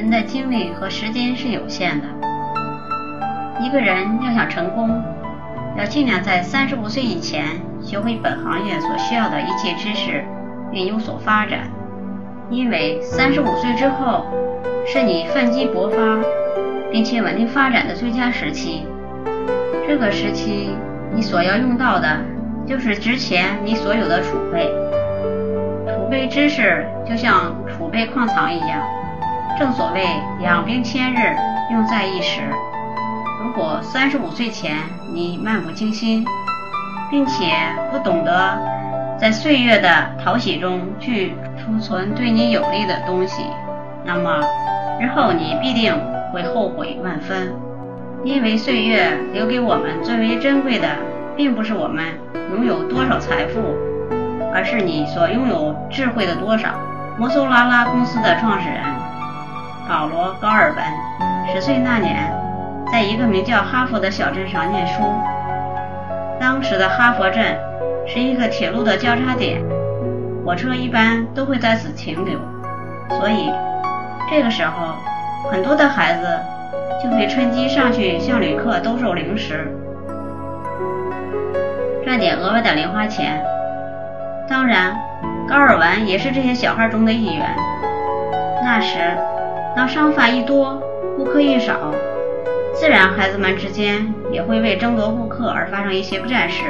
人的精力和时间是有限的。一个人要想成功，要尽量在三十五岁以前学会本行业所需要的一切知识，并有所发展。因为三十五岁之后是你奋激勃发，并且稳定发展的最佳时期。这个时期，你所要用到的，就是之前你所有的储备。储备知识就像储备矿藏一样。正所谓养兵千日，用在一时。如果三十五岁前你漫不经心，并且不懂得在岁月的淘洗中去储存对你有利的东西，那么日后你必定会后悔万分。因为岁月留给我们最为珍贵的，并不是我们拥有多少财富，而是你所拥有智慧的多少。摩梭拉拉公司的创始人保罗·高尔文十岁那年，在一个名叫哈佛的小镇上念书。当时的哈佛镇是一个铁路的交叉点，火车一般都会在此停留，所以这个时候很多的孩子。就会趁机上去向旅客兜售零食，赚点额外的零花钱。当然，高尔文也是这些小孩中的一员。那时，当商贩一多，顾客一少，自然孩子们之间也会为争夺顾客而发生一些不战事。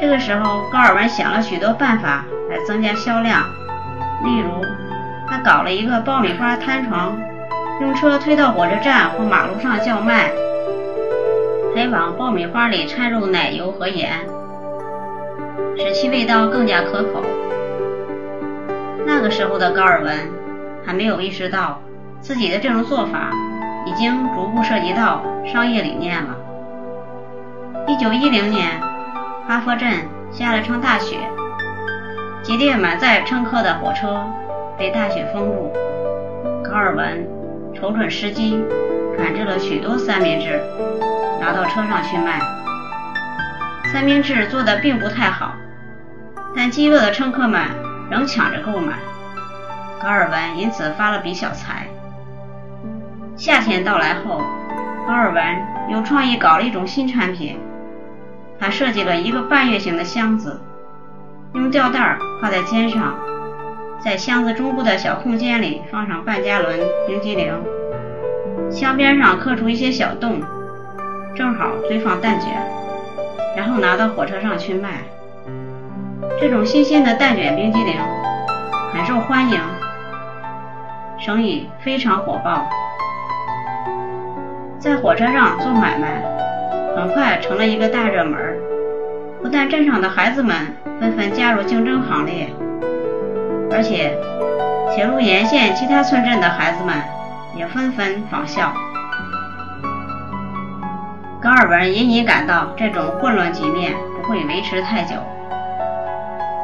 这个时候，高尔文想了许多办法来增加销量，例如，他搞了一个爆米花摊床。用车推到火车站或马路上叫卖，还往爆米花里掺入奶油和盐，使其味道更加可口。那个时候的高尔文还没有意识到自己的这种做法已经逐步涉及到商业理念了。一九一零年，哈佛镇下了场大雪，几列满载乘客的火车被大雪封住，高尔文。瞅准时机，赶制了许多三明治，拿到车上去卖。三明治做的并不太好，但饥饿的乘客们仍抢着购买。高尔文因此发了笔小财。夏天到来后，高尔文又创意搞了一种新产品。他设计了一个半月形的箱子，用吊带儿挂在肩上。在箱子中部的小空间里放上半加仑冰激凌，箱边上刻出一些小洞，正好堆放蛋卷，然后拿到火车上去卖。这种新鲜的蛋卷冰激凌很受欢迎，生意非常火爆。在火车上做买卖很快成了一个大热门，不但镇上的孩子们纷纷加入竞争行列。而且，铁路沿线其他村镇的孩子们也纷纷仿效。高尔文隐隐感到这种混乱局面不会维持太久，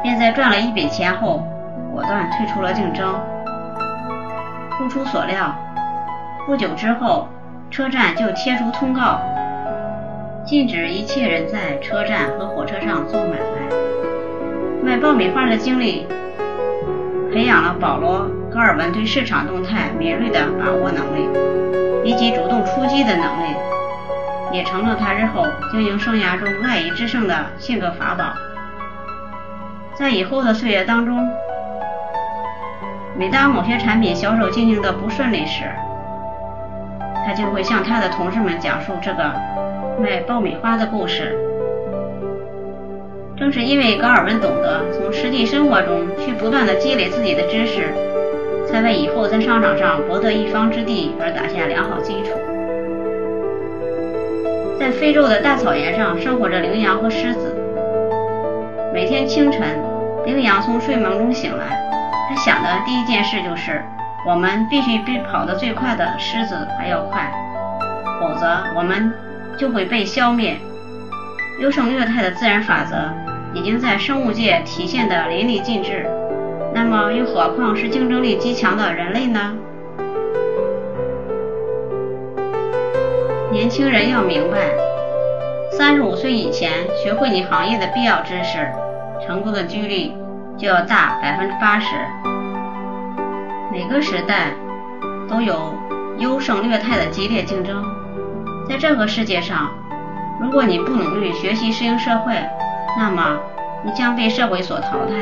便在赚了一笔钱后，果断退出了竞争。不出所料，不久之后，车站就贴出通告，禁止一切人在车站和火车上做买卖。卖爆米花的经历。培养了保罗·高尔文对市场动态敏锐的把握能力，以及主动出击的能力，也成了他日后经营生涯中赖以制胜的性格法宝。在以后的岁月当中，每当某些产品销售进行的不顺利时，他就会向他的同事们讲述这个卖爆米花的故事。正是因为高尔文懂得从实际生活中去不断的积累自己的知识，才为以后在商场上博得一方之地而打下良好基础。在非洲的大草原上生活着羚羊和狮子。每天清晨，羚羊从睡梦中醒来，他想的第一件事就是：我们必须比跑得最快的狮子还要快，否则我们就会被消灭。优胜劣汰的自然法则。已经在生物界体现得淋漓尽致，那么又何况是竞争力极强的人类呢？年轻人要明白，三十五岁以前学会你行业的必要知识，成功的几率就要大百分之八十。每个时代都有优胜劣汰的激烈竞争。在这个世界上，如果你不努力学习适应社会，那么你将被社会所淘汰。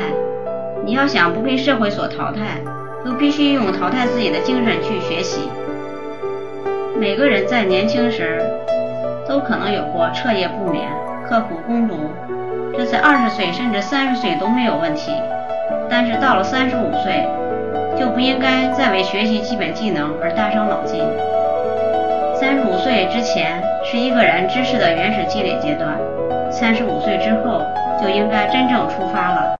你要想不被社会所淘汰，就必须用淘汰自己的精神去学习。每个人在年轻时都可能有过彻夜不眠、刻苦攻读，这在二十岁甚至三十岁都没有问题。但是到了三十五岁，就不应该再为学习基本技能而大伤脑筋。三十五岁之前是一个人知识的原始积累阶段，三十五岁之后就应该真正出发了。